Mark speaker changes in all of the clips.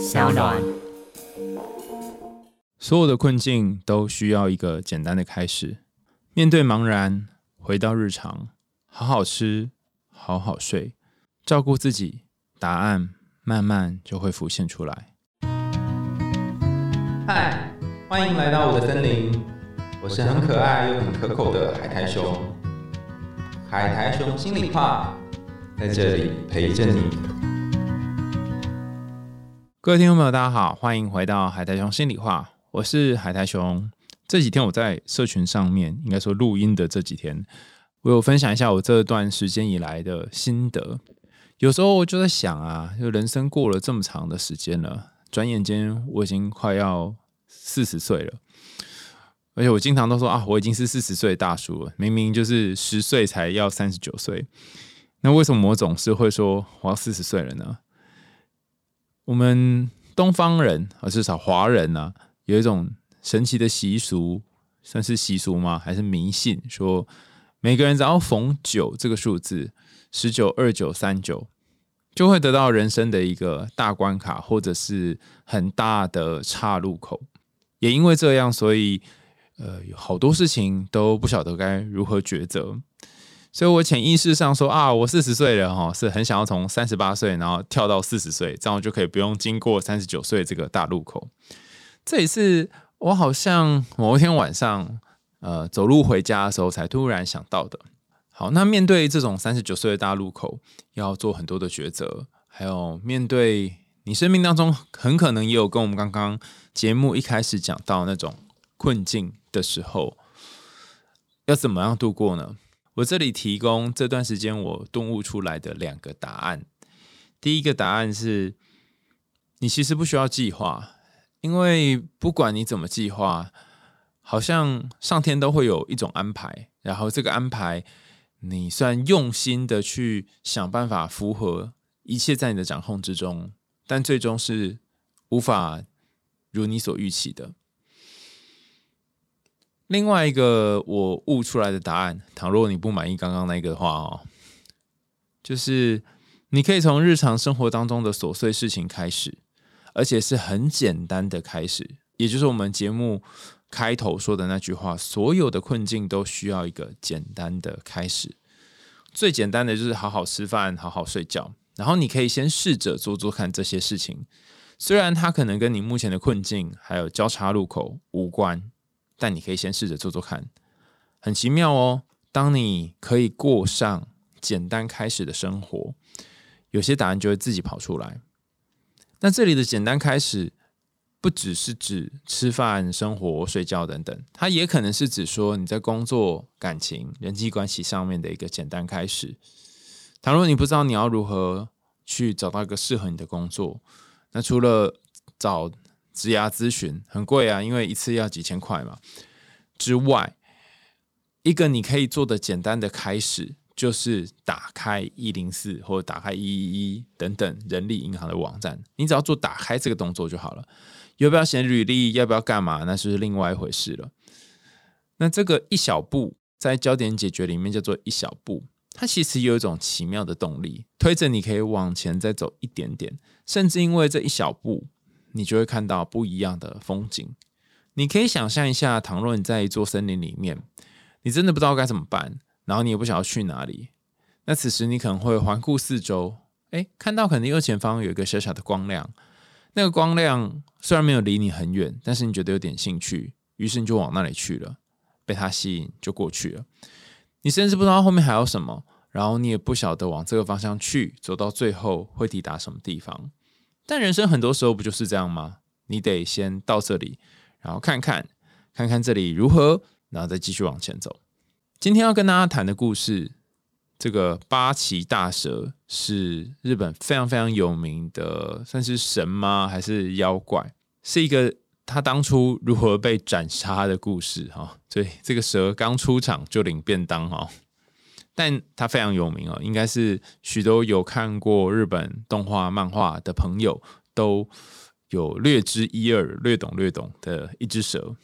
Speaker 1: 小暖。
Speaker 2: 所有的困境都需要一个简单的开始。面对茫然，回到日常，好好吃，好好睡，照顾自己，答案慢慢就会浮现出来。嗨，欢迎来到我的森林，我是很可爱又很可口的海苔熊。海苔熊心里话，在这里陪着你。各位听众朋友，大家好，欢迎回到海苔熊心里话。我是海苔熊。这几天我在社群上面，应该说录音的这几天，我有分享一下我这段时间以来的心得。有时候我就在想啊，就人生过了这么长的时间了，转眼间我已经快要四十岁了。而且我经常都说啊，我已经是四十岁大叔了，明明就是十岁才要三十九岁。那为什么我总是会说我要四十岁了呢？我们东方人，而至少华人呢？有一种神奇的习俗，算是习俗吗？还是迷信？说每个人只要逢九这个数字，十九、二九、三九，就会得到人生的一个大关卡，或者是很大的岔路口。也因为这样，所以呃，有好多事情都不晓得该如何抉择。所以我潜意识上说啊，我四十岁了哈，是很想要从三十八岁，然后跳到四十岁，这样就可以不用经过三十九岁这个大路口。这也是我好像某一天晚上，呃，走路回家的时候才突然想到的。好，那面对这种三十九岁的大路口，要做很多的抉择，还有面对你生命当中很可能也有跟我们刚刚节目一开始讲到那种困境的时候，要怎么样度过呢？我这里提供这段时间我顿悟出来的两个答案。第一个答案是，你其实不需要计划。因为不管你怎么计划，好像上天都会有一种安排。然后这个安排，你虽然用心的去想办法符合一切在你的掌控之中，但最终是无法如你所预期的。另外一个我悟出来的答案，倘若你不满意刚刚那个的话哦，就是你可以从日常生活当中的琐碎事情开始。而且是很简单的开始，也就是我们节目开头说的那句话：所有的困境都需要一个简单的开始。最简单的就是好好吃饭，好好睡觉。然后你可以先试着做做看这些事情，虽然它可能跟你目前的困境还有交叉路口无关，但你可以先试着做做看。很奇妙哦，当你可以过上简单开始的生活，有些答案就会自己跑出来。那这里的简单开始，不只是指吃饭、生活、睡觉等等，它也可能是指说你在工作、感情、人际关系上面的一个简单开始。倘若你不知道你要如何去找到一个适合你的工作，那除了找职涯咨询很贵啊，因为一次要几千块嘛之外，一个你可以做的简单的开始。就是打开一零四或者打开一一一等等人力银行的网站，你只要做打开这个动作就好了。要不要写履历，要不要干嘛，那是另外一回事了。那这个一小步在焦点解决里面叫做一小步，它其实有一种奇妙的动力，推着你可以往前再走一点点，甚至因为这一小步，你就会看到不一样的风景。你可以想象一下，倘若你在一座森林里面，你真的不知道该怎么办。然后你也不想要去哪里，那此时你可能会环顾四周，哎，看到可能右前方有一个小小的光亮，那个光亮虽然没有离你很远，但是你觉得有点兴趣，于是你就往那里去了，被它吸引就过去了。你甚至不知道后面还有什么，然后你也不晓得往这个方向去，走到最后会抵达什么地方。但人生很多时候不就是这样吗？你得先到这里，然后看看看看这里如何，然后再继续往前走。今天要跟大家谈的故事，这个八岐大蛇是日本非常非常有名的，算是神吗？还是妖怪？是一个他当初如何被斩杀的故事哈。所以这个蛇刚出场就领便当哈，但他非常有名哦，应该是许多有看过日本动画漫画的朋友都有略知一二、略懂略懂的一只蛇。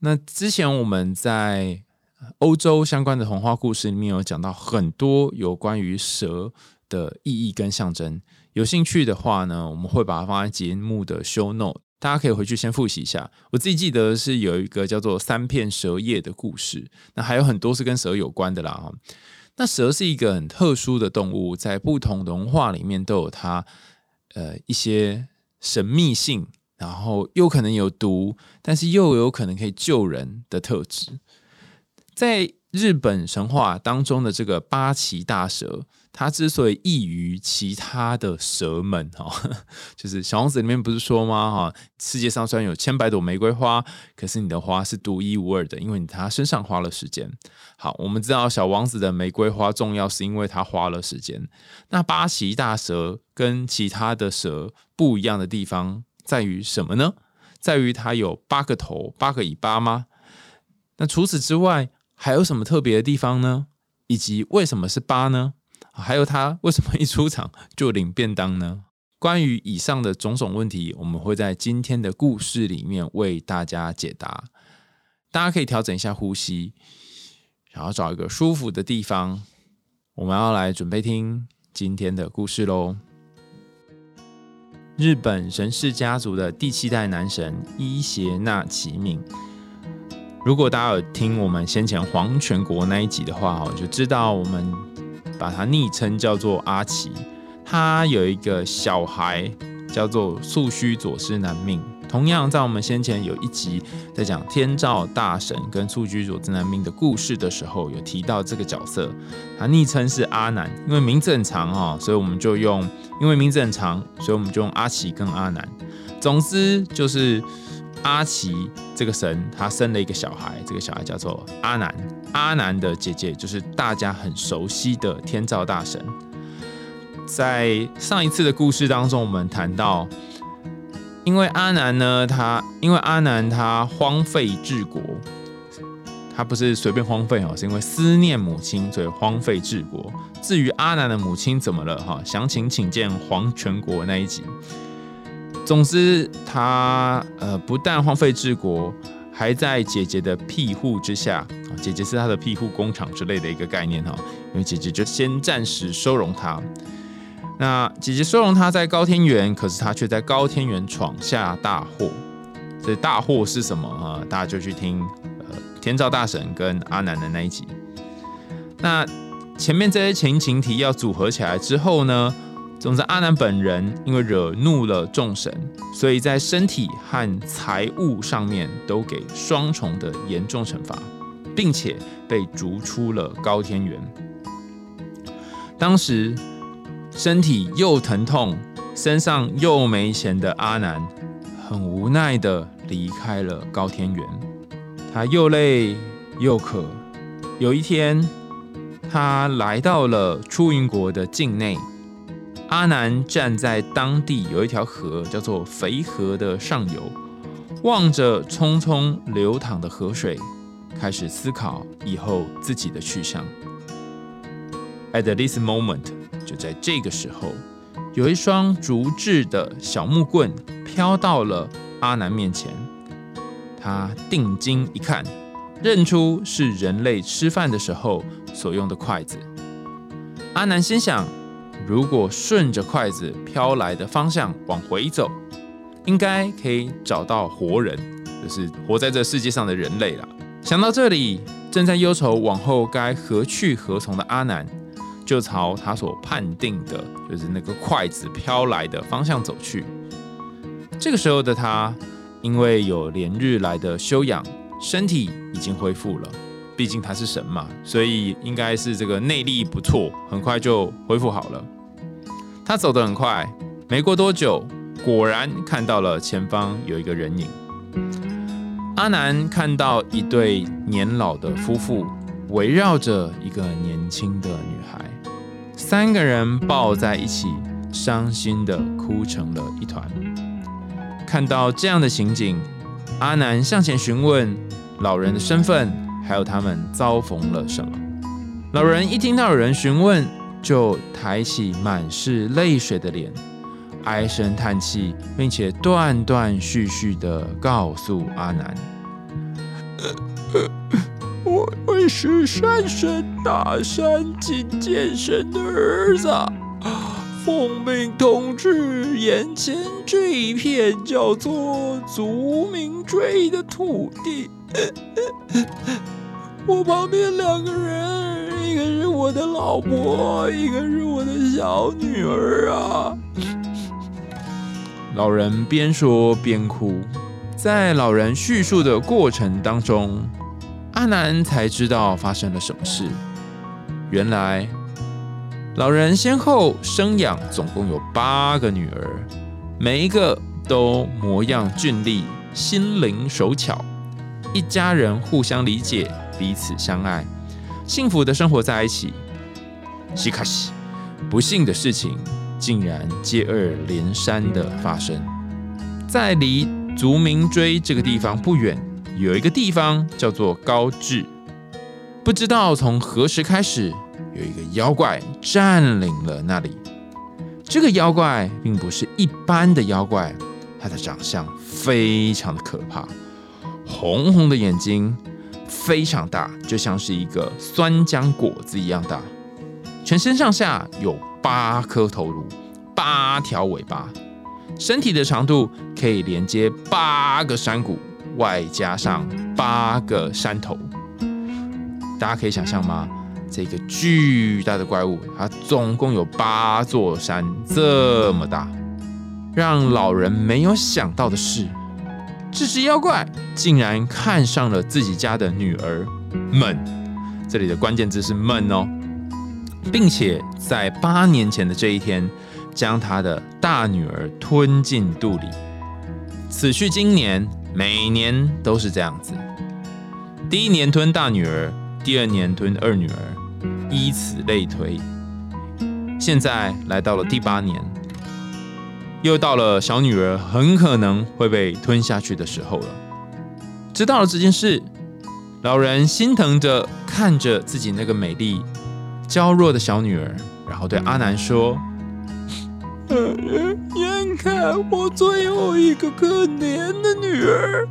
Speaker 2: 那之前我们在欧洲相关的童话故事里面有讲到很多有关于蛇的意义跟象征。有兴趣的话呢，我们会把它放在节目的 show note，大家可以回去先复习一下。我自己记得是有一个叫做三片蛇叶的故事，那还有很多是跟蛇有关的啦哈。那蛇是一个很特殊的动物，在不同文化里面都有它呃一些神秘性，然后又可能有毒，但是又有可能可以救人的特质，在。日本神话当中的这个八岐大蛇，它之所以异于其他的蛇们，哈，就是小王子里面不是说吗？哈，世界上虽然有千百朵玫瑰花，可是你的花是独一无二的，因为你它身上花了时间。好，我们知道小王子的玫瑰花重要，是因为它花了时间。那八岐大蛇跟其他的蛇不一样的地方在于什么呢？在于它有八个头、八个尾巴吗？那除此之外，还有什么特别的地方呢？以及为什么是八呢？还有他为什么一出场就领便当呢？关于以上的种种问题，我们会在今天的故事里面为大家解答。大家可以调整一下呼吸，然后找一个舒服的地方。我们要来准备听今天的故事喽。日本神氏家族的第七代男神伊邪那岐命。如果大家有听我们先前黄泉国那一集的话，哈，就知道我们把他昵称叫做阿奇。他有一个小孩叫做素须佐之男命。同样，在我们先前有一集在讲天照大神跟素须佐之男命的故事的时候，有提到这个角色。他昵称是阿南，因为名字很长哈，所以我们就用因为名字很长，所以我们就用阿奇跟阿南。总之就是。阿奇这个神，他生了一个小孩，这个小孩叫做阿南。阿南的姐姐就是大家很熟悉的天照大神。在上一次的故事当中，我们谈到，因为阿南呢，他因为阿南他荒废治国，他不是随便荒废哦，是因为思念母亲，所以荒废治国。至于阿南的母亲怎么了哈，详情请见黄泉国那一集。总之，他呃不但荒废治国，还在姐姐的庇护之下，姐姐是他的庇护工厂之类的一个概念哈。因为姐姐就先暂时收容他。那姐姐收容他在高天原，可是他却在高天原闯下大祸。这大祸是什么啊？大家就去听呃天照大神跟阿南的那一集。那前面这些情情题要组合起来之后呢？总之，阿南本人因为惹怒了众神，所以在身体和财物上面都给双重的严重惩罚，并且被逐出了高天原。当时身体又疼痛，身上又没钱的阿南，很无奈的离开了高天原。他又累又渴。有一天，他来到了出云国的境内。阿南站在当地有一条河，叫做肥河的上游，望着匆匆流淌的河水，开始思考以后自己的去向。At this moment，就在这个时候，有一双竹制的小木棍飘到了阿南面前。他定睛一看，认出是人类吃饭的时候所用的筷子。阿南心想。如果顺着筷子飘来的方向往回走，应该可以找到活人，就是活在这世界上的人类了。想到这里，正在忧愁往后该何去何从的阿南，就朝他所判定的，就是那个筷子飘来的方向走去。这个时候的他，因为有连日来的修养，身体已经恢复了。毕竟他是神嘛，所以应该是这个内力不错，很快就恢复好了。他走得很快，没过多久，果然看到了前方有一个人影。阿南看到一对年老的夫妇围绕着一个年轻的女孩，三个人抱在一起，伤心的哭成了一团。看到这样的情景，阿南向前询问老人的身份。还有他们遭逢了什么？老人一听到有人询问，就抬起满是泪水的脸，唉声叹气，并且断断续续的告诉阿南：“
Speaker 1: 我我是山神大山金剑神的儿子，
Speaker 2: 奉命统治眼前这一片叫做族民追的土地。我旁边两个人，一个是我的老婆，一个是我的小女儿啊。老人边说边哭，在老人叙述的过程当中，阿南才知道发生了什么事。原来。老人先后生养总共有八个女儿，每一个都模样俊丽、心灵手巧，一家人互相理解、彼此相爱，幸福的生活在一起。西卡西，不幸的事情竟然接二连三的发生。在离足名追这个地方不远，有一个地方叫做高志，不知道从何时开始。有一个妖怪占领了那里。这个妖怪并不是一般的妖怪，它的长相非常的可怕，红红的眼睛非常大，就像是一个酸浆果子一样大。全身上下有八颗头颅，八条尾巴，身体的长度可以连接八个山谷，外加上八个山头。大家可以想象吗？这个巨大的怪物，它总共有八座山这么大。让老人没有想到的是，这只妖怪竟然看上了自己家的女儿们。这里的关键字是“们”哦，并且在八年前的这一天，将他的大女儿吞进肚里。此去今年，每年都是这样子。第一年吞大女儿，第二年吞二女儿。以此类推，现在来到了第八年，又到了小女儿很可能会被吞下去的时候了。知道了这件事，老人心疼着看着自己那个美丽娇弱的小女儿，然后对阿南说：“眼看我最后一个可怜的女儿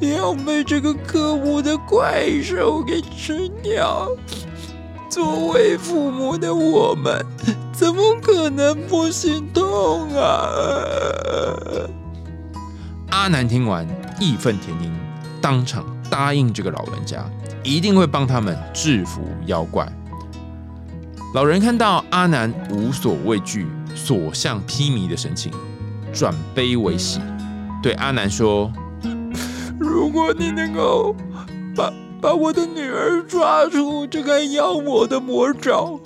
Speaker 2: 要被这个可恶的怪兽给吃掉。”作为父母的我们，怎么可能不心痛啊？阿南听完，义愤填膺，当场答应这个老人家，一定会帮他们制服妖怪。老人看到阿南无所畏惧、所向披靡的神情，转悲为喜，对阿南说：“如果你能够把……”把我的女儿抓出这个妖魔的魔爪，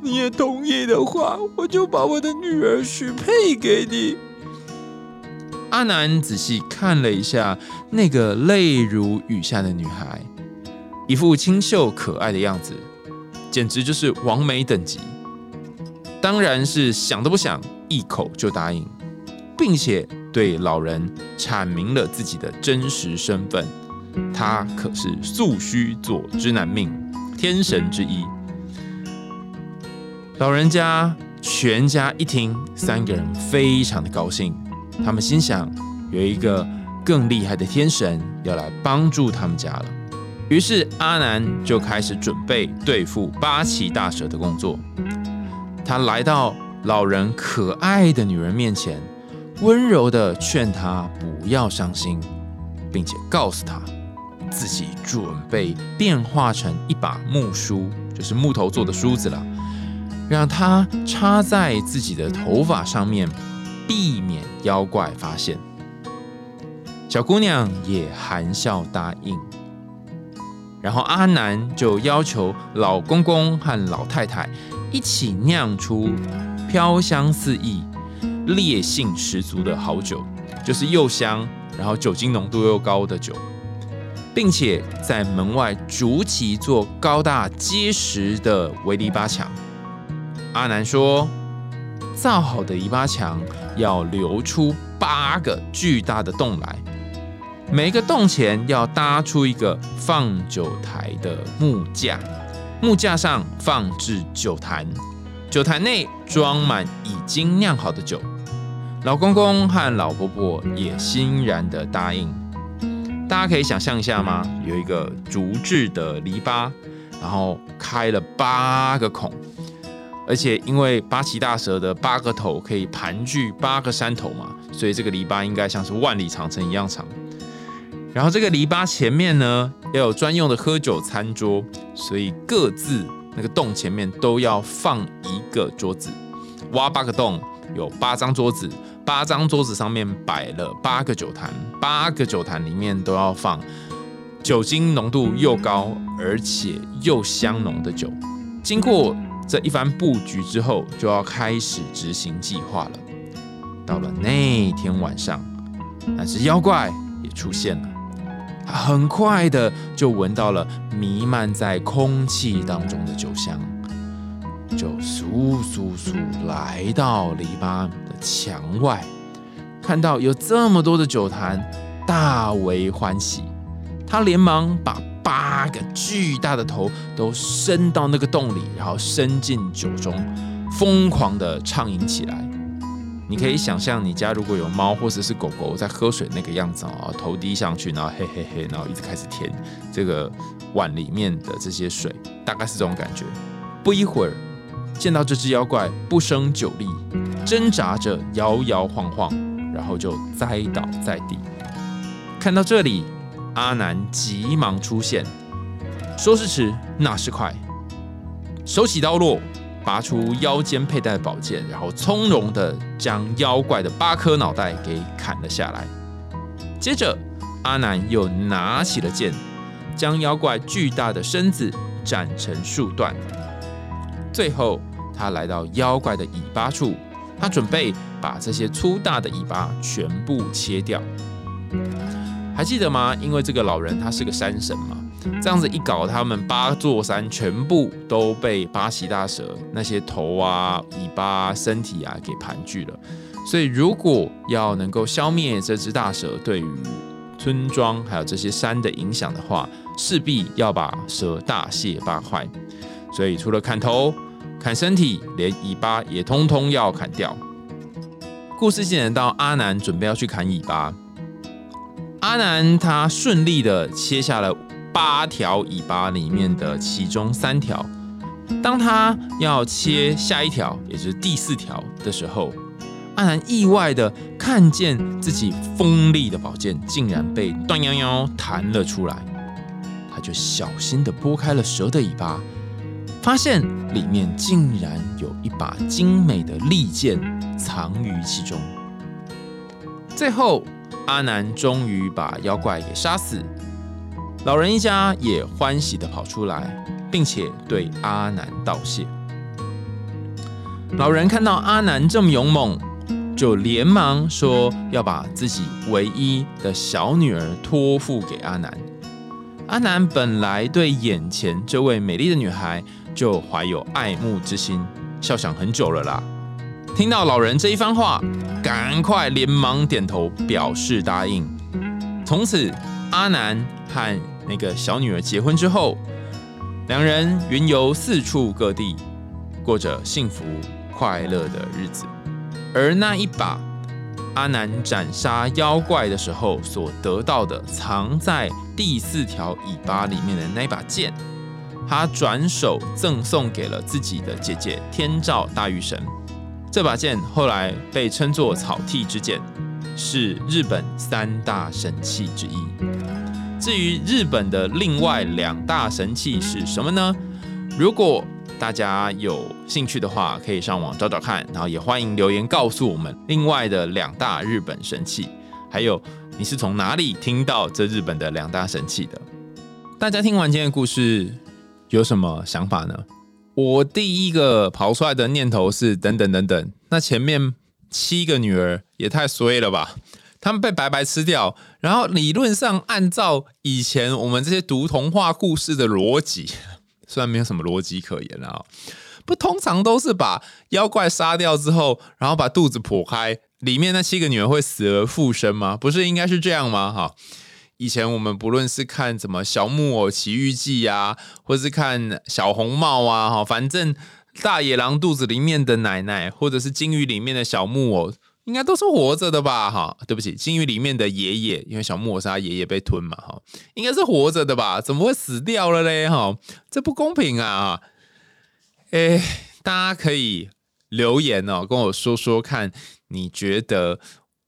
Speaker 2: 你也同意的话，我就把我的女儿许配给你。阿南仔细看了一下那个泪如雨下的女孩，一副清秀可爱的样子，简直就是完美等级。当然是想都不想，一口就答应，并且对老人阐明了自己的真实身份。他可是素须佐之男命，天神之一。老人家全家一听，三个人非常的高兴。他们心想，有一个更厉害的天神要来帮助他们家了。于是阿南就开始准备对付八岐大蛇的工作。他来到老人可爱的女人面前，温柔的劝她不要伤心，并且告诉她。自己准备变化成一把木梳，就是木头做的梳子了，让它插在自己的头发上面，避免妖怪发现。小姑娘也含笑答应。然后阿南就要求老公公和老太太一起酿出飘香四溢、烈性十足的好酒，就是又香，然后酒精浓度又高的酒。并且在门外筑起一座高大结实的围篱笆墙。阿南说：“造好的篱笆墙要留出八个巨大的洞来，每个洞前要搭出一个放酒台的木架，木架上放置酒坛，酒坛内装满已经酿好的酒。”老公公和老婆婆也欣然的答应。大家可以想象一下吗？有一个竹制的篱笆，然后开了八个孔，而且因为八岐大蛇的八个头可以盘踞八个山头嘛，所以这个篱笆应该像是万里长城一样长。然后这个篱笆前面呢，要有专用的喝酒餐桌，所以各自那个洞前面都要放一个桌子，挖八个洞，有八张桌子，八张桌子上面摆了八个酒坛，八个酒坛里面都要放酒精浓度又高而且又香浓的酒。经过这一番布局之后，就要开始执行计划了。到了那天晚上，那只妖怪也出现了。他很快的就闻到了弥漫在空气当中的酒香，就簌簌簌来到篱笆墙外，看到有这么多的酒坛，大为欢喜。他连忙把八个巨大的头都伸到那个洞里，然后伸进酒中，疯狂的畅饮起来。你可以想象，你家如果有猫或者是狗狗在喝水那个样子啊，头低上去，然后嘿嘿嘿，然后一直开始舔这个碗里面的这些水，大概是这种感觉。不一会儿，见到这只妖怪不胜酒力，挣扎着摇摇晃晃，然后就栽倒在地。看到这里，阿南急忙出现，说时迟，那时快，手起刀落。拔出腰间佩戴的宝剑，然后从容的将妖怪的八颗脑袋给砍了下来。接着，阿南又拿起了剑，将妖怪巨大的身子斩成数段。最后，他来到妖怪的尾巴处，他准备把这些粗大的尾巴全部切掉。还记得吗？因为这个老人他是个山神嘛。这样子一搞，他们八座山全部都被八岐大蛇那些头啊、尾巴、身体啊给盘踞了。所以，如果要能够消灭这只大蛇对于村庄还有这些山的影响的话，势必要把蛇大卸八块。所以，除了砍头、砍身体，连尾巴也通通要砍掉。故事进展到阿南准备要去砍尾巴，阿南他顺利的切下了。八条尾巴里面的其中三条，当他要切下一条，也就是第四条的时候，阿南意外的看见自己锋利的宝剑竟然被断夭夭弹了出来，他就小心的拨开了蛇的尾巴，发现里面竟然有一把精美的利剑藏于其中。最后，阿南终于把妖怪给杀死。老人一家也欢喜的跑出来，并且对阿南道谢。老人看到阿南这么勇猛，就连忙说要把自己唯一的小女儿托付给阿南。阿南本来对眼前这位美丽的女孩就怀有爱慕之心，笑想很久了啦。听到老人这一番话，赶快连忙点头表示答应。从此，阿南和那个小女儿结婚之后，两人云游四处各地，过着幸福快乐的日子。而那一把阿南斩杀妖怪的时候所得到的，藏在第四条尾巴里面的那把剑，他转手赠送给了自己的姐姐天照大御神。这把剑后来被称作草剃之剑，是日本三大神器之一。至于日本的另外两大神器是什么呢？如果大家有兴趣的话，可以上网找找看，然后也欢迎留言告诉我们另外的两大日本神器，还有你是从哪里听到这日本的两大神器的？大家听完今天的故事有什么想法呢？我第一个跑出来的念头是等等等等，那前面七个女儿也太衰了吧！他们被白白吃掉，然后理论上按照以前我们这些读童话故事的逻辑，虽然没有什么逻辑可言了，不通常都是把妖怪杀掉之后，然后把肚子剖开，里面那七个女儿会死而复生吗？不是应该是这样吗？哈，以前我们不论是看什么《小木偶奇遇记》啊，或是看小红帽啊，哈，反正大野狼肚子里面的奶奶，或者是金鱼里面的小木偶。应该都是活着的吧？哈，对不起，金鱼里面的爷爷，因为小木偶是他爷爷被吞嘛，哈，应该是活着的吧？怎么会死掉了嘞？哈，这不公平啊！哎，大家可以留言哦，跟我说说看，你觉得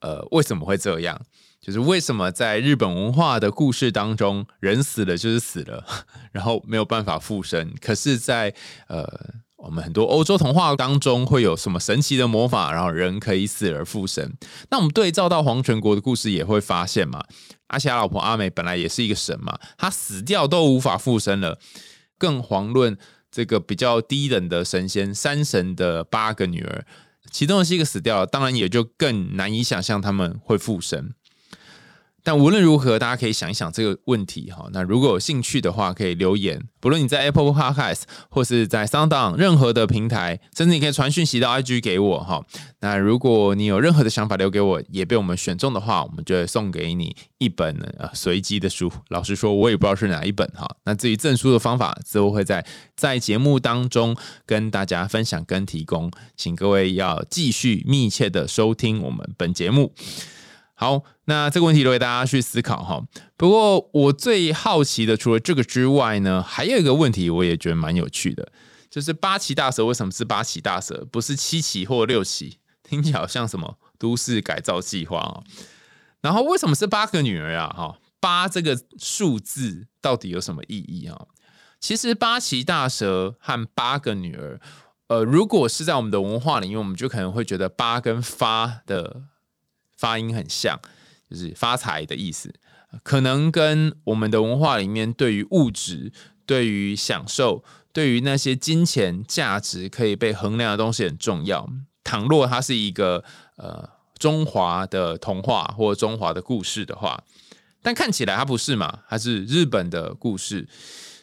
Speaker 2: 呃为什么会这样？就是为什么在日本文化的故事当中，人死了就是死了，然后没有办法复生，可是，在呃。我们很多欧洲童话当中会有什么神奇的魔法，然后人可以死而复生。那我们对照到黄泉国的故事，也会发现嘛，阿霞老婆阿美本来也是一个神嘛，她死掉都无法复生了，更遑论这个比较低等的神仙山神的八个女儿，其中的七个死掉了，当然也就更难以想象他们会复生。但无论如何，大家可以想一想这个问题哈。那如果有兴趣的话，可以留言。不论你在 Apple Podcast 或是在 Sound 任何的平台，甚至你可以传讯息到 IG 给我哈。那如果你有任何的想法留给我，也被我们选中的话，我们就会送给你一本呃随机的书。老实说，我也不知道是哪一本哈。那至于证书的方法，之后会在在节目当中跟大家分享跟提供，请各位要继续密切的收听我们本节目。好，那这个问题留给大家去思考哈。不过我最好奇的，除了这个之外呢，还有一个问题，我也觉得蛮有趣的，就是八岐大蛇为什么是八岐大蛇，不是七岐或六岐？听起来好像什么都市改造计划啊。然后为什么是八个女儿啊？哈，八这个数字到底有什么意义啊？其实八岐大蛇和八个女儿，呃，如果是在我们的文化里面，我们就可能会觉得八跟发的。发音很像，就是发财的意思，可能跟我们的文化里面对于物质、对于享受、对于那些金钱价值可以被衡量的东西很重要。倘若它是一个呃中华的童话或中华的故事的话，但看起来它不是嘛？它是日本的故事，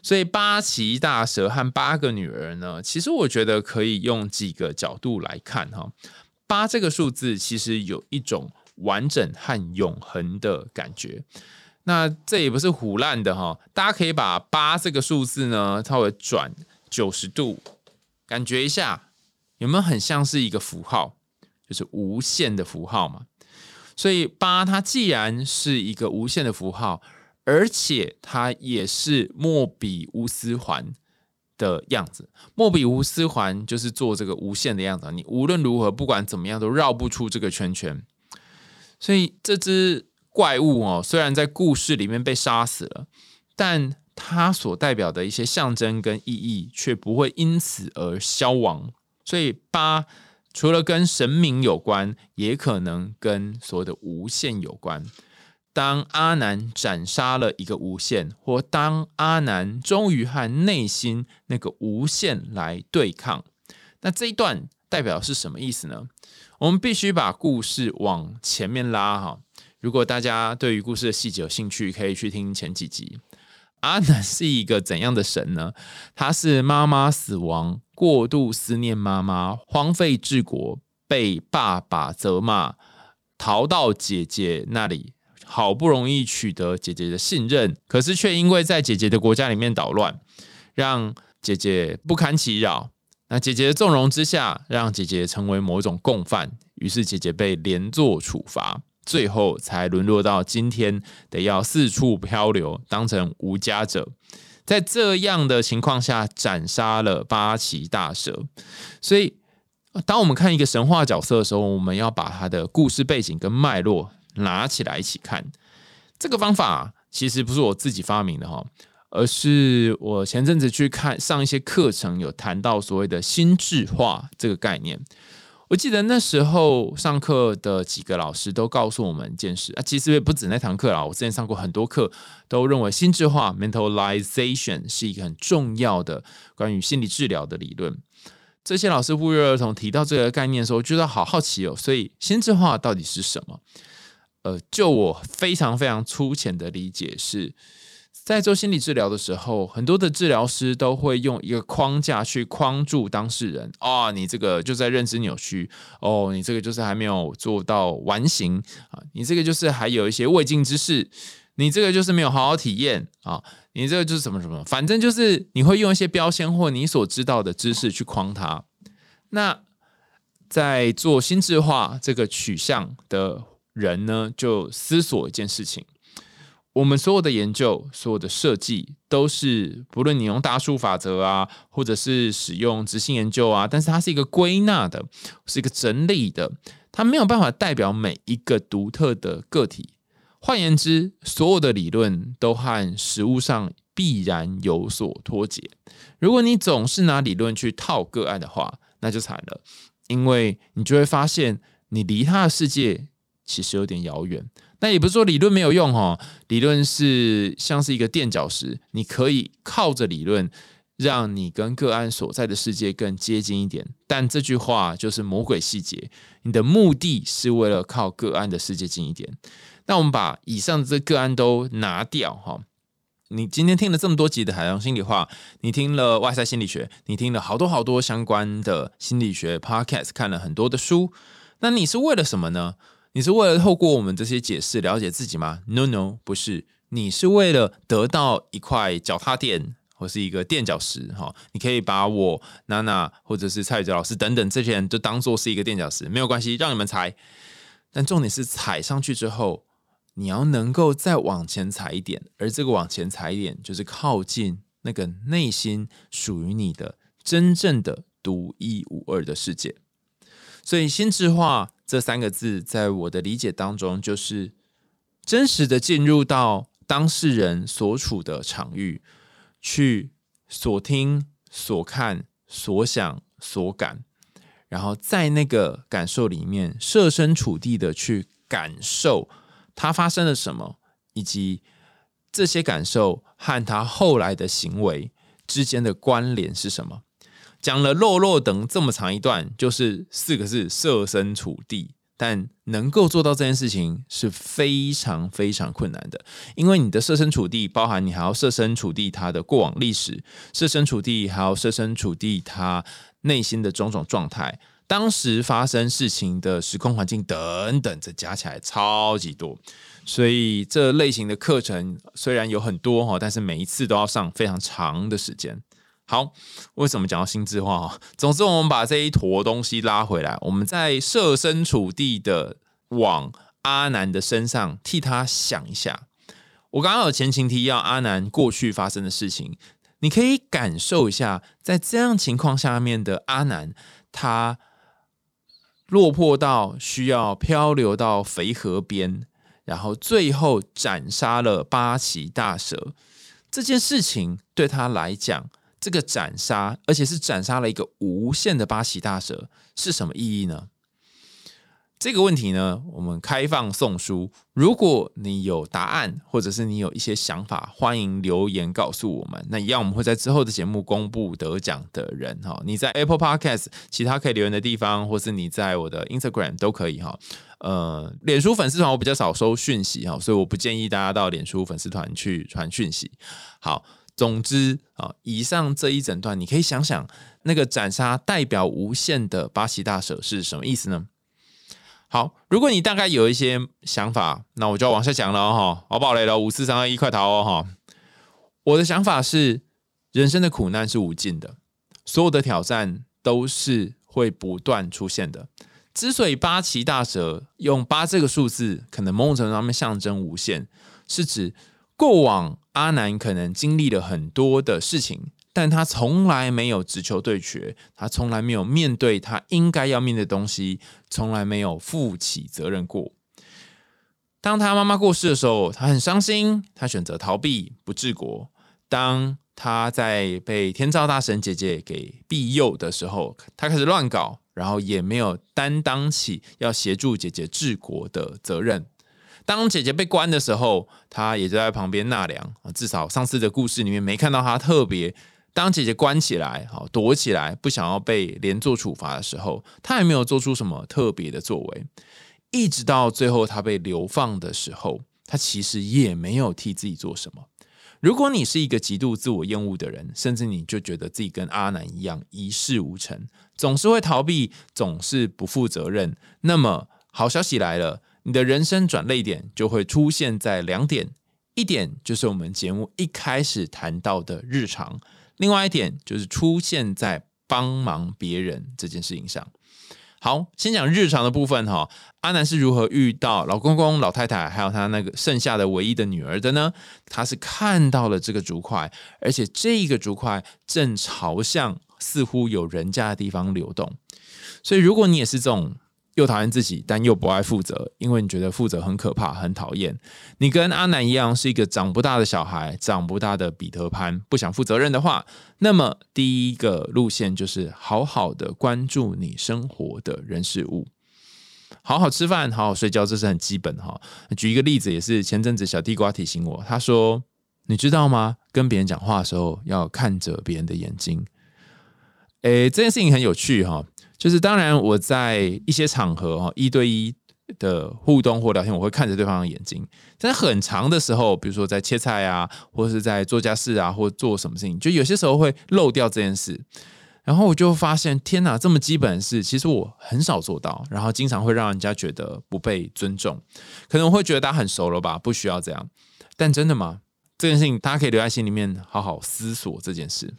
Speaker 2: 所以八岐大蛇和八个女儿呢？其实我觉得可以用几个角度来看哈。八这个数字其实有一种。完整和永恒的感觉，那这也不是胡乱的哈。大家可以把八这个数字呢稍微转九十度，感觉一下有没有很像是一个符号，就是无限的符号嘛。所以八它既然是一个无限的符号，而且它也是莫比乌斯环的样子。莫比乌斯环就是做这个无限的样子，你无论如何不管怎么样都绕不出这个圈圈。所以这只怪物哦，虽然在故事里面被杀死了，但它所代表的一些象征跟意义却不会因此而消亡。所以八除了跟神明有关，也可能跟所谓的无限有关。当阿南斩杀了一个无限，或当阿南终于和内心那个无限来对抗，那这一段代表是什么意思呢？我们必须把故事往前面拉哈。如果大家对于故事的细节有兴趣，可以去听前几集。阿南是一个怎样的神呢？他是妈妈死亡，过度思念妈妈，荒废治国，被爸爸责骂，逃到姐姐那里，好不容易取得姐姐的信任，可是却因为在姐姐的国家里面捣乱，让姐姐不堪其扰。那姐姐的纵容之下，让姐姐成为某种共犯，于是姐姐被连坐处罚，最后才沦落到今天得要四处漂流，当成无家者。在这样的情况下，斩杀了八岐大蛇。所以，当我们看一个神话角色的时候，我们要把他的故事背景跟脉络拿起来一起看。这个方法其实不是我自己发明的哈。而是我前阵子去看上一些课程，有谈到所谓的心智化这个概念。我记得那时候上课的几个老师都告诉我们一件事啊，其实也不止那堂课啦，我之前上过很多课，都认为心智化 （mentalization） 是一个很重要的关于心理治疗的理论。这些老师不约而同提到这个概念的时候，觉得好好奇哦。所以心智化到底是什么？呃，就我非常非常粗浅的理解是。在做心理治疗的时候，很多的治疗师都会用一个框架去框住当事人。啊，你这个就在认知扭曲，哦，你这个就是还没有做到完形啊，你这个就是还有一些未尽之事，你这个就是没有好好体验啊，你这个就是什么什么，反正就是你会用一些标签或你所知道的知识去框他。那在做心智化这个取向的人呢，就思索一件事情。我们所有的研究、所有的设计，都是不论你用大数法则啊，或者是使用执行研究啊，但是它是一个归纳的，是一个整理的，它没有办法代表每一个独特的个体。换言之，所有的理论都和实物上必然有所脱节。如果你总是拿理论去套个案的话，那就惨了，因为你就会发现你离他的世界其实有点遥远。那也不是说理论没有用哈，理论是像是一个垫脚石，你可以靠着理论让你跟个案所在的世界更接近一点。但这句话就是魔鬼细节，你的目的是为了靠个案的世界近一点。那我们把以上这个案都拿掉哈，你今天听了这么多集的海洋心理话，你听了外在心理学，你听了好多好多相关的心理学 podcast，看了很多的书，那你是为了什么呢？你是为了透过我们这些解释了解自己吗？No No，不是，你是为了得到一块脚踏垫或是一个垫脚石哈。你可以把我娜娜或者是蔡宇哲老师等等这些人都当做是一个垫脚石，没有关系，让你们踩。但重点是踩上去之后，你要能够再往前踩一点，而这个往前踩一点，就是靠近那个内心属于你的真正的独一无二的世界。所以心智化。这三个字，在我的理解当中，就是真实的进入到当事人所处的场域，去所听、所看、所想、所感，然后在那个感受里面设身处地的去感受他发生了什么，以及这些感受和他后来的行为之间的关联是什么。讲了“落落等”这么长一段，就是四个字：设身处地。但能够做到这件事情是非常非常困难的，因为你的设身处地，包含你还要设身处地他的过往历史，设身处地还要设身处地他内心的种种状态，当时发生事情的时空环境等等，这加起来超级多。所以这类型的课程虽然有很多哈，但是每一次都要上非常长的时间。好，为什么讲到心智化？总之，我们把这一坨东西拉回来，我们在设身处地的往阿南的身上替他想一下。我刚刚有前情提要，阿南过去发生的事情，你可以感受一下，在这样情况下面的阿南，他落魄到需要漂流到肥河边，然后最后斩杀了八岐大蛇这件事情，对他来讲。这个斩杀，而且是斩杀了一个无限的八岐大蛇，是什么意义呢？这个问题呢，我们开放送书。如果你有答案，或者是你有一些想法，欢迎留言告诉我们。那一样，我们会在之后的节目公布得奖的人哈。你在 Apple Podcast 其他可以留言的地方，或是你在我的 Instagram 都可以哈。呃，脸书粉丝团我比较少收讯息哈，所以我不建议大家到脸书粉丝团去传讯息。好。总之啊，以上这一整段，你可以想想，那个斩杀代表无限的巴西大蛇是什么意思呢？好，如果你大概有一些想法，那我就要往下讲了哈。好，宝雷了，五四三二一，快逃哦哈！我的想法是，人生的苦难是无尽的，所有的挑战都是会不断出现的。之所以八旗大蛇用八这个数字，可能某种程度上面象征无限，是指过往。阿南可能经历了很多的事情，但他从来没有直球对决，他从来没有面对他应该要面对的东西，从来没有负起责任过。当他妈妈过世的时候，他很伤心，他选择逃避，不治国。当他在被天照大神姐姐给庇佑的时候，他开始乱搞，然后也没有担当起要协助姐姐治国的责任。当姐姐被关的时候，他也就在旁边纳凉。至少上次的故事里面没看到他特别。当姐姐关起来，好躲起来，不想要被连坐处罚的时候，他也没有做出什么特别的作为。一直到最后他被流放的时候，他其实也没有替自己做什么。如果你是一个极度自我厌恶的人，甚至你就觉得自己跟阿南一样一事无成，总是会逃避，总是不负责任，那么好消息来了。你的人生转泪点就会出现在两点，一点就是我们节目一开始谈到的日常，另外一点就是出现在帮忙别人这件事情上。好，先讲日常的部分哈。阿南是如何遇到老公公、老太太，还有他那个剩下的唯一的女儿的呢？他是看到了这个竹块，而且这个竹块正朝向似乎有人家的地方流动。所以，如果你也是这种。又讨厌自己，但又不爱负责，因为你觉得负责很可怕、很讨厌。你跟阿南一样，是一个长不大的小孩，长不大的彼得潘，不想负责任的话，那么第一个路线就是好好的关注你生活的人事物，好好吃饭，好好睡觉，这是很基本哈。举一个例子，也是前阵子小地瓜提醒我，他说：“你知道吗？跟别人讲话的时候要看着别人的眼睛。”诶，这件事情很有趣哈。就是当然，我在一些场合哈，一对一的互动或聊天，我会看着对方的眼睛。但很长的时候，比如说在切菜啊，或是在做家事啊，或做什么事情，就有些时候会漏掉这件事。然后我就发现，天哪，这么基本的事，其实我很少做到，然后经常会让人家觉得不被尊重。可能我会觉得大家很熟了吧，不需要这样。但真的吗？这件事情大家可以留在心里面，好好思索这件事。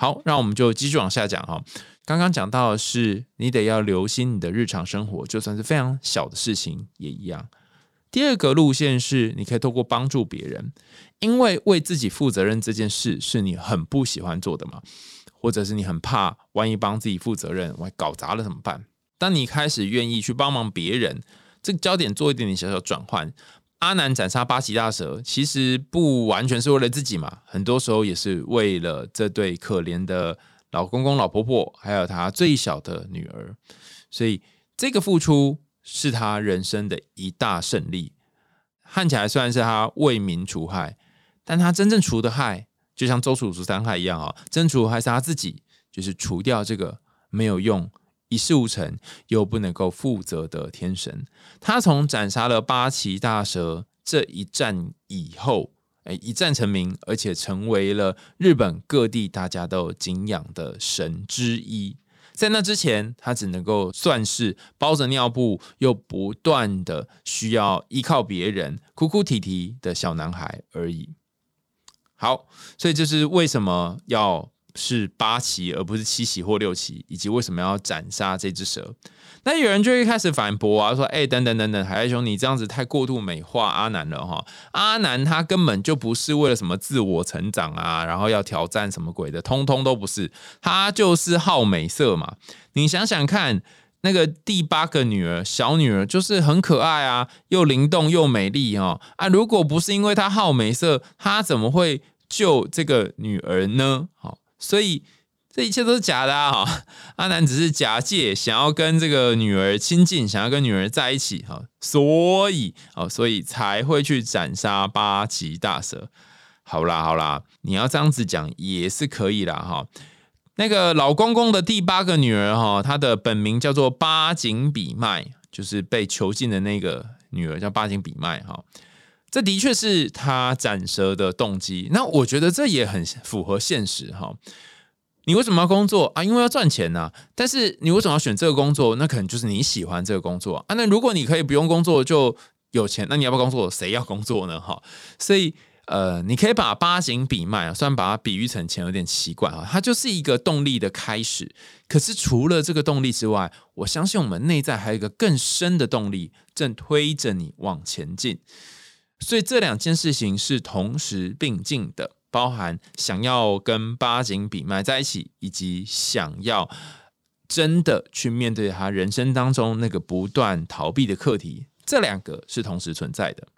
Speaker 2: 好，那我们就继续往下讲哈。刚刚讲到的是，你得要留心你的日常生活，就算是非常小的事情也一样。第二个路线是，你可以透过帮助别人，因为为自己负责任这件事是你很不喜欢做的嘛，或者是你很怕，万一帮自己负责任，万一搞砸了怎么办？当你开始愿意去帮忙别人，这个焦点做一点点小小转换。阿南斩杀八岐大蛇，其实不完全是为了自己嘛，很多时候也是为了这对可怜的老公公、老婆婆，还有他最小的女儿。所以这个付出是他人生的一大胜利。看起来虽然是他为民除害，但他真正除的害，就像周楚除三害一样啊，真除害是他自己，就是除掉这个没有用。一事无成又不能够负责的天神，他从斩杀了八岐大蛇这一战以后，哎，一战成名，而且成为了日本各地大家都敬仰的神之一。在那之前，他只能够算是包着尿布又不断的需要依靠别人、哭哭啼啼的小男孩而已。好，所以这是为什么要。是八旗而不是七旗或六旗，以及为什么要斩杀这只蛇？那有人就会开始反驳啊，说：“哎，等等等等，海海兄，你这样子太过度美化阿南了哈！阿南他根本就不是为了什么自我成长啊，然后要挑战什么鬼的，通通都不是，他就是好美色嘛！你想想看，那个第八个女儿小女儿就是很可爱啊，又灵动又美丽哈啊！如果不是因为他好美色，他怎么会救这个女儿呢？好。所以这一切都是假的啊！阿南只是假借想要跟这个女儿亲近，想要跟女儿在一起哈，所以哦，所以才会去斩杀八岐大蛇。好啦好啦，你要这样子讲也是可以啦哈。那个老公公的第八个女儿哈，她的本名叫做八井比麦，就是被囚禁的那个女儿叫八井比麦哈。这的确是他斩蛇的动机，那我觉得这也很符合现实哈。你为什么要工作啊？因为要赚钱呐。但是你为什么要选这个工作？那可能就是你喜欢这个工作啊。那如果你可以不用工作就有钱，那你要不要工作？谁要工作呢？哈，所以呃，你可以把八景比卖啊，虽然把它比喻成钱有点奇怪啊，它就是一个动力的开始。可是除了这个动力之外，我相信我们内在还有一个更深的动力，正推着你往前进。所以这两件事情是同时并进的，包含想要跟八景比麦在一起，以及想要真的去面对他人生当中那个不断逃避的课题，这两个是同时存在的。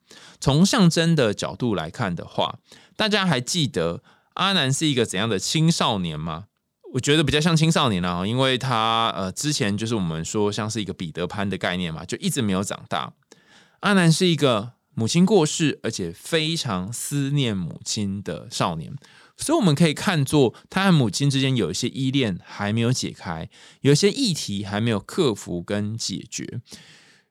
Speaker 2: 从象征的角度来看的话，大家还记得阿南是一个怎样的青少年吗？我觉得比较像青少年啊，因为他呃之前就是我们说像是一个彼得潘的概念嘛，就一直没有长大。阿南是一个。母亲过世，而且非常思念母亲的少年，所以我们可以看作他和母亲之间有一些依恋还没有解开，有一些议题还没有克服跟解决，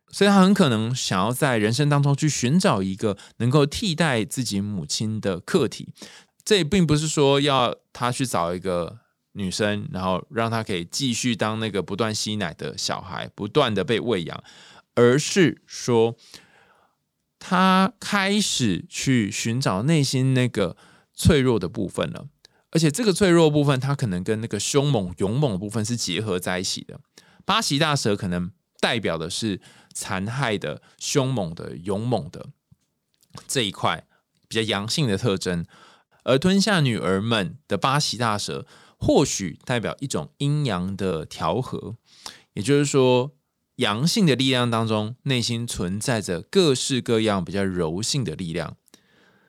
Speaker 2: 所以他很可能想要在人生当中去寻找一个能够替代自己母亲的课题。这也并不是说要他去找一个女生，然后让他可以继续当那个不断吸奶的小孩，不断的被喂养，而是说。他开始去寻找内心那个脆弱的部分了，而且这个脆弱部分，他可能跟那个凶猛、勇猛的部分是结合在一起的。八岐大蛇可能代表的是残害的、凶猛的、勇猛的这一块比较阳性的特征，而吞下女儿们的八岐大蛇或许代表一种阴阳的调和，也就是说，阳性的力量当中，内心存在着各式各样比较柔性的力量。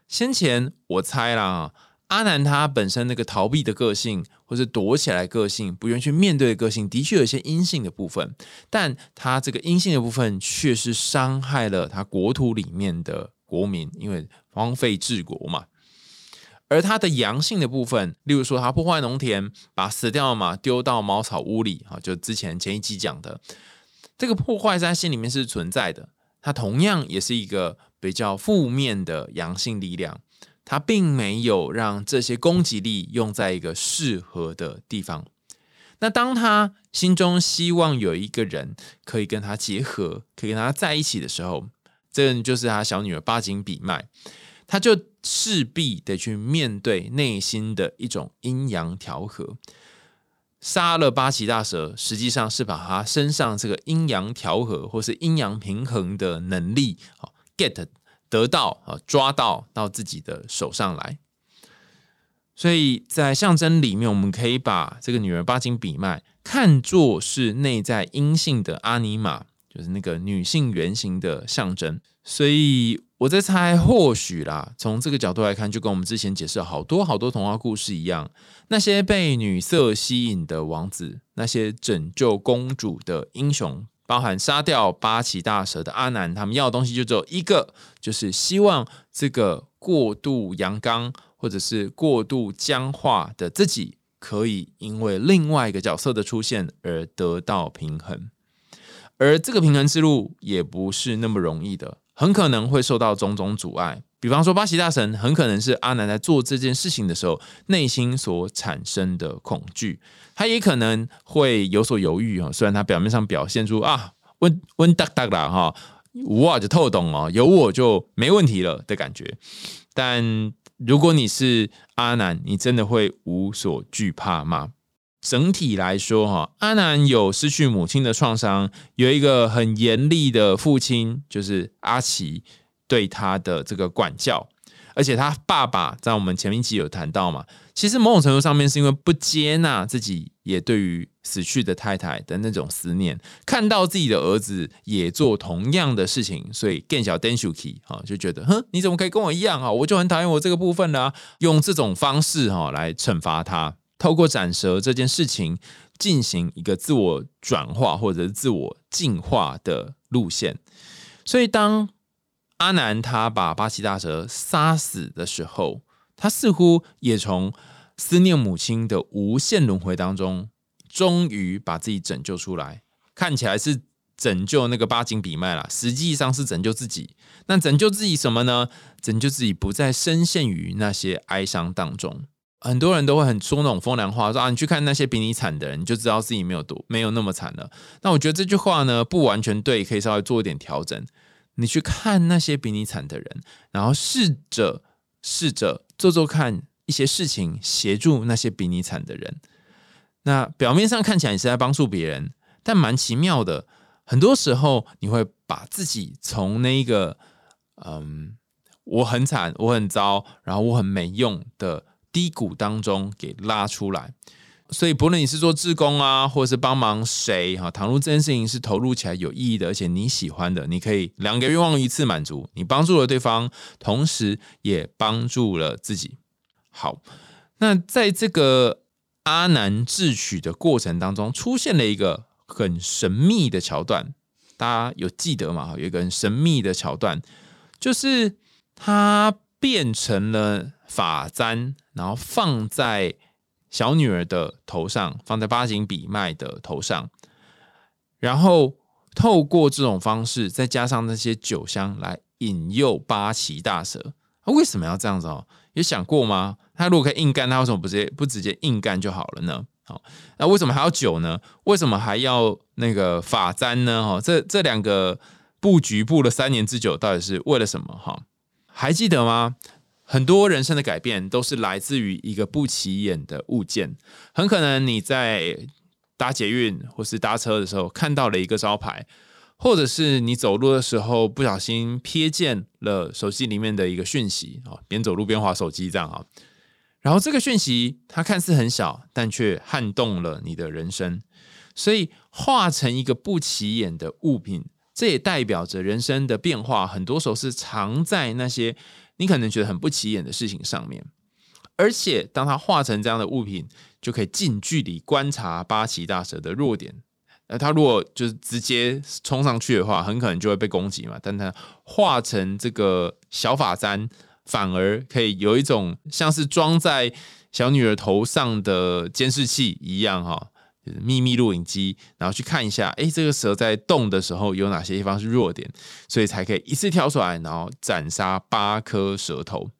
Speaker 2: 先前我猜啦。阿南他本身那个逃避的个性，或是躲起来个性，不愿去面对的个性，的确有些阴性的部分，但他这个阴性的部分却是伤害了他国土里面的国民，因为荒废治国嘛。而他的阳性的部分，例如说他破坏农田，把死掉的马丢到茅草屋里，啊，就之前前一集讲的，这个破坏在他心里面是存在的，他同样也是一个比较负面的阳性力量。他并没有让这些攻击力用在一个适合的地方。那当他心中希望有一个人可以跟他结合，可以跟他在一起的时候，这个就是他小女儿八景比麦，他就势必得去面对内心的一种阴阳调和。杀了八岐大蛇，实际上是把他身上这个阴阳调和或是阴阳平衡的能力，啊 get。得到啊，抓到到自己的手上来，所以在象征里面，我们可以把这个女儿八金比麦看作是内在阴性的阿尼玛，就是那个女性原型的象征。所以我在猜，或许啦，从这个角度来看，就跟我们之前解释好多好多童话故事一样，那些被女色吸引的王子，那些拯救公主的英雄。包含杀掉八岐大蛇的阿南，他们要的东西就只有一个，就是希望这个过度阳刚或者是过度僵化的自己，可以因为另外一个角色的出现而得到平衡。而这个平衡之路也不是那么容易的，很可能会受到种种阻碍。比方说，巴西大神很可能是阿南在做这件事情的时候内心所产生的恐惧，他也可能会有所犹豫啊。虽然他表面上表现出啊温温哒哒啦哈，我就透懂哦，有我就没问题了的感觉。但如果你是阿南，你真的会无所惧怕吗？整体来说哈，阿南有失去母亲的创伤，有一个很严厉的父亲，就是阿奇。对他的这个管教，而且他爸爸在我们前面一集有谈到嘛，其实某种程度上面是因为不接纳自己，也对于死去的太太的那种思念，看到自己的儿子也做同样的事情，所以更小 Denshuki 哈就觉得，哼，你怎么可以跟我一样啊？我就很讨厌我这个部分啦，用这种方式哈来惩罚他，透过斩蛇这件事情进行一个自我转化或者是自我进化的路线，所以当。阿南他把八岐大蛇杀死的时候，他似乎也从思念母亲的无限轮回当中，终于把自己拯救出来。看起来是拯救那个八景比麦了，实际上是拯救自己。那拯救自己什么呢？拯救自己不再深陷于那些哀伤当中。很多人都会很说那种风凉话，说啊，你去看那些比你惨的人，你就知道自己没有多没有那么惨了。那我觉得这句话呢，不完全对，可以稍微做一点调整。你去看那些比你惨的人，然后试着试着做做看一些事情，协助那些比你惨的人。那表面上看起来你是在帮助别人，但蛮奇妙的。很多时候你会把自己从那一个嗯，我很惨，我很糟，然后我很没用的低谷当中给拉出来。所以，不论你是做志工啊，或者是帮忙谁哈，倘若这件事情是投入起来有意义的，而且你喜欢的，你可以两个愿望一次满足，你帮助了对方，同时也帮助了自己。好，那在这个阿南智取的过程当中，出现了一个很神秘的桥段，大家有记得吗？有一个很神秘的桥段，就是他变成了法簪，然后放在。小女儿的头上放在八景比麦的头上，然后透过这种方式，再加上那些酒香来引诱八岐大蛇。他为什么要这样子哦？有想过吗？他如果可以硬干，他为什么不直接不直接硬干就好了呢？好，那为什么还要酒呢？为什么还要那个法簪呢？哈，这这两个布局布了三年之久，到底是为了什么？哈，还记得吗？很多人生的改变都是来自于一个不起眼的物件，很可能你在搭捷运或是搭车的时候看到了一个招牌，或者是你走路的时候不小心瞥见了手机里面的一个讯息啊，边走路边划手机这样啊。然后这个讯息它看似很小，但却撼动了你的人生，所以化成一个不起眼的物品，这也代表着人生的变化，很多时候是藏在那些你可能觉得很不起眼的事情上面。而且，当它化成这样的物品，就可以近距离观察八岐大蛇的弱点。那它如果就是直接冲上去的话，很可能就会被攻击嘛。但它化成这个小法簪，反而可以有一种像是装在小女儿头上的监视器一样，哈，就是秘密录影机，然后去看一下，哎，这个蛇在动的时候有哪些地方是弱点，所以才可以一次跳出来，然后斩杀八颗蛇头。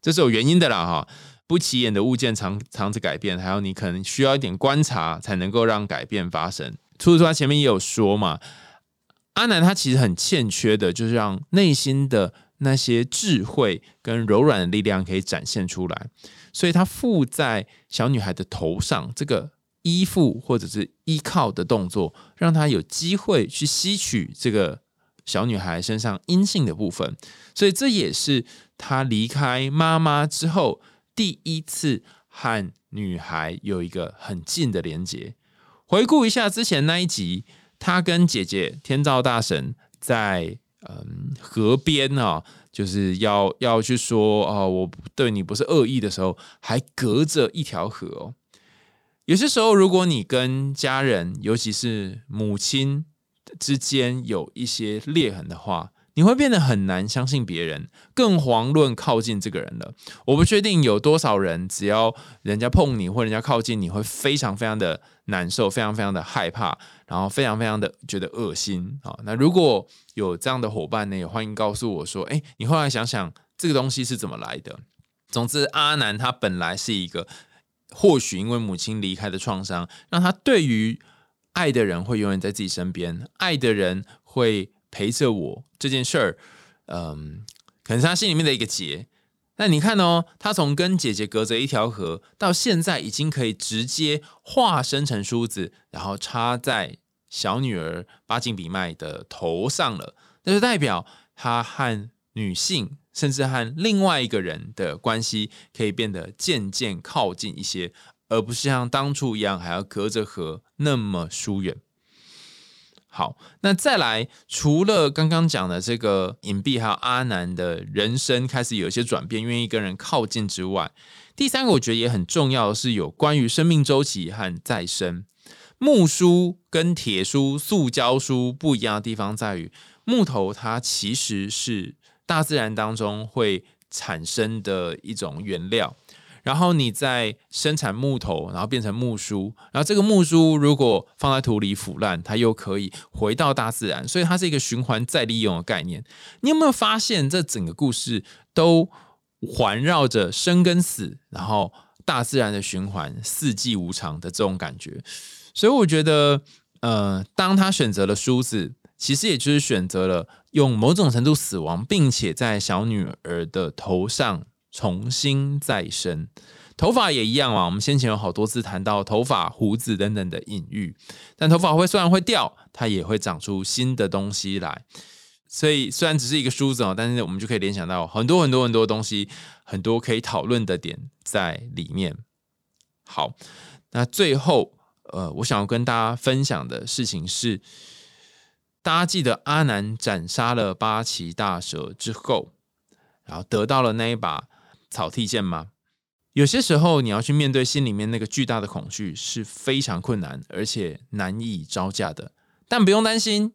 Speaker 2: 这是有原因的啦，哈。不起眼的物件藏藏着改变，还有你可能需要一点观察才能够让改变发生。除此之外，前面也有说嘛，阿南他其实很欠缺的，就是让内心的那些智慧跟柔软的力量可以展现出来。所以他附在小女孩的头上，这个依附或者是依靠的动作，让他有机会去吸取这个小女孩身上阴性的部分。所以这也是他离开妈妈之后。第一次和女孩有一个很近的连接。回顾一下之前那一集，他跟姐姐天照大神在嗯河边啊，就是要要去说哦，我对你不是恶意的时候，还隔着一条河哦。有些时候，如果你跟家人，尤其是母亲之间有一些裂痕的话，你会变得很难相信别人，更遑论靠近这个人了。我不确定有多少人，只要人家碰你或人家靠近，你会非常非常的难受，非常非常的害怕，然后非常非常的觉得恶心啊。那如果有这样的伙伴呢，也欢迎告诉我说，哎，你后来想想这个东西是怎么来的。总之，阿南他本来是一个，或许因为母亲离开的创伤，让他对于爱的人会永远在自己身边，爱的人会。陪着我这件事儿，嗯，可能是他心里面的一个结。那你看哦，他从跟姐姐隔着一条河，到现在已经可以直接化身成梳子，然后插在小女儿八景比麦的头上了。那就代表他和女性，甚至和另外一个人的关系，可以变得渐渐靠近一些，而不是像当初一样还要隔着河那么疏远。好，那再来，除了刚刚讲的这个隐蔽，还有阿南的人生开始有一些转变，愿意跟人靠近之外，第三个我觉得也很重要的是有关于生命周期和再生。木梳跟铁梳、塑胶梳不一样的地方在于，木头它其实是大自然当中会产生的一种原料。然后你再生产木头，然后变成木梳，然后这个木梳如果放在土里腐烂，它又可以回到大自然，所以它是一个循环再利用的概念。你有没有发现，这整个故事都环绕着生跟死，然后大自然的循环、四季无常的这种感觉？所以我觉得，呃，当他选择了梳子，其实也就是选择了用某种程度死亡，并且在小女儿的头上。重新再生，头发也一样啊。我们先前有好多次谈到头发、胡子等等的隐喻，但头发会虽然会掉，它也会长出新的东西来。所以虽然只是一个梳子哦，但是我们就可以联想到很多很多很多东西，很多可以讨论的点在里面。好，那最后呃，我想要跟大家分享的事情是，大家记得阿南斩杀了八岐大蛇之后，然后得到了那一把。草剃剑吗？有些时候，你要去面对心里面那个巨大的恐惧是非常困难，而且难以招架的。但不用担心，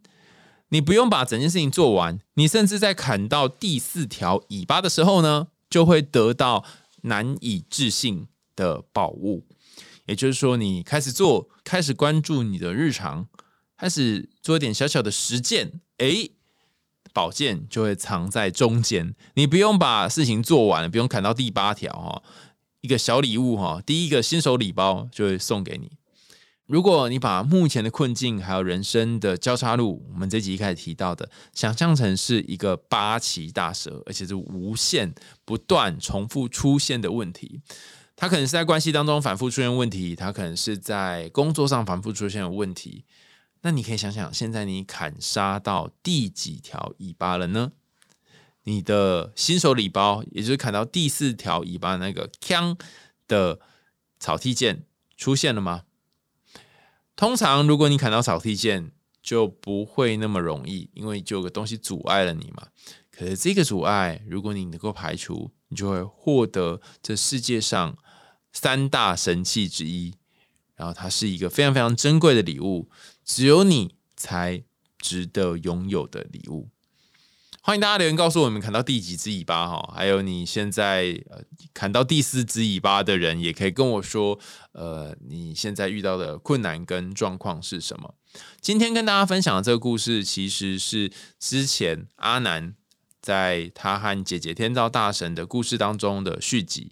Speaker 2: 你不用把整件事情做完。你甚至在砍到第四条尾巴的时候呢，就会得到难以置信的宝物。也就是说，你开始做，开始关注你的日常，开始做一点小小的实践，诶。宝剑就会藏在中间，你不用把事情做完，不用砍到第八条哈。一个小礼物哈，第一个新手礼包就会送给你。如果你把目前的困境还有人生的交叉路，我们这集一开始提到的，想象成是一个八岐大蛇，而且是无限不断重复出现的问题，它可能是在关系当中反复出现问题，它可能是在工作上反复出现的问题。那你可以想想，现在你砍杀到第几条尾巴了呢？你的新手礼包，也就是砍到第四条尾巴那个枪的草剃剑出现了吗？通常，如果你砍到草剃剑，就不会那么容易，因为就有个东西阻碍了你嘛。可是这个阻碍，如果你能够排除，你就会获得这世界上三大神器之一。然后它是一个非常非常珍贵的礼物，只有你才值得拥有的礼物。欢迎大家留言告诉我们砍到第几只尾巴哈，还有你现在呃砍到第四只尾巴的人，也可以跟我说，呃，你现在遇到的困难跟状况是什么？今天跟大家分享的这个故事，其实是之前阿南在他和姐姐天照大神的故事当中的续集。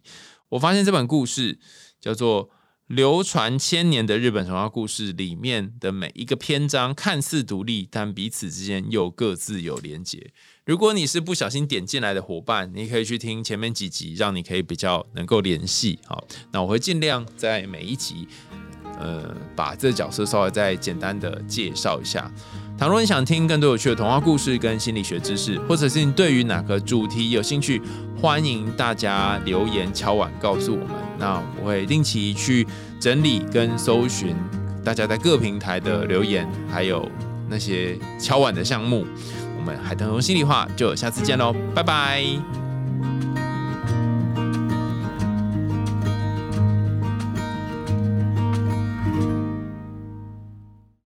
Speaker 2: 我发现这本故事叫做。流传千年的日本神话故事里面的每一个篇章看似独立，但彼此之间又各自有连结。如果你是不小心点进来的伙伴，你可以去听前面几集，让你可以比较能够联系。好，那我会尽量在每一集，呃，把这个角色稍微再简单的介绍一下。倘若你想听更多有趣的童话故事跟心理学知识，或者是你对于哪个主题有兴趣，欢迎大家留言敲碗告诉我们。那我会定期去整理跟搜寻大家在各平台的留言，还有那些敲碗的项目。我们海豚用心里话就下次见喽，拜拜。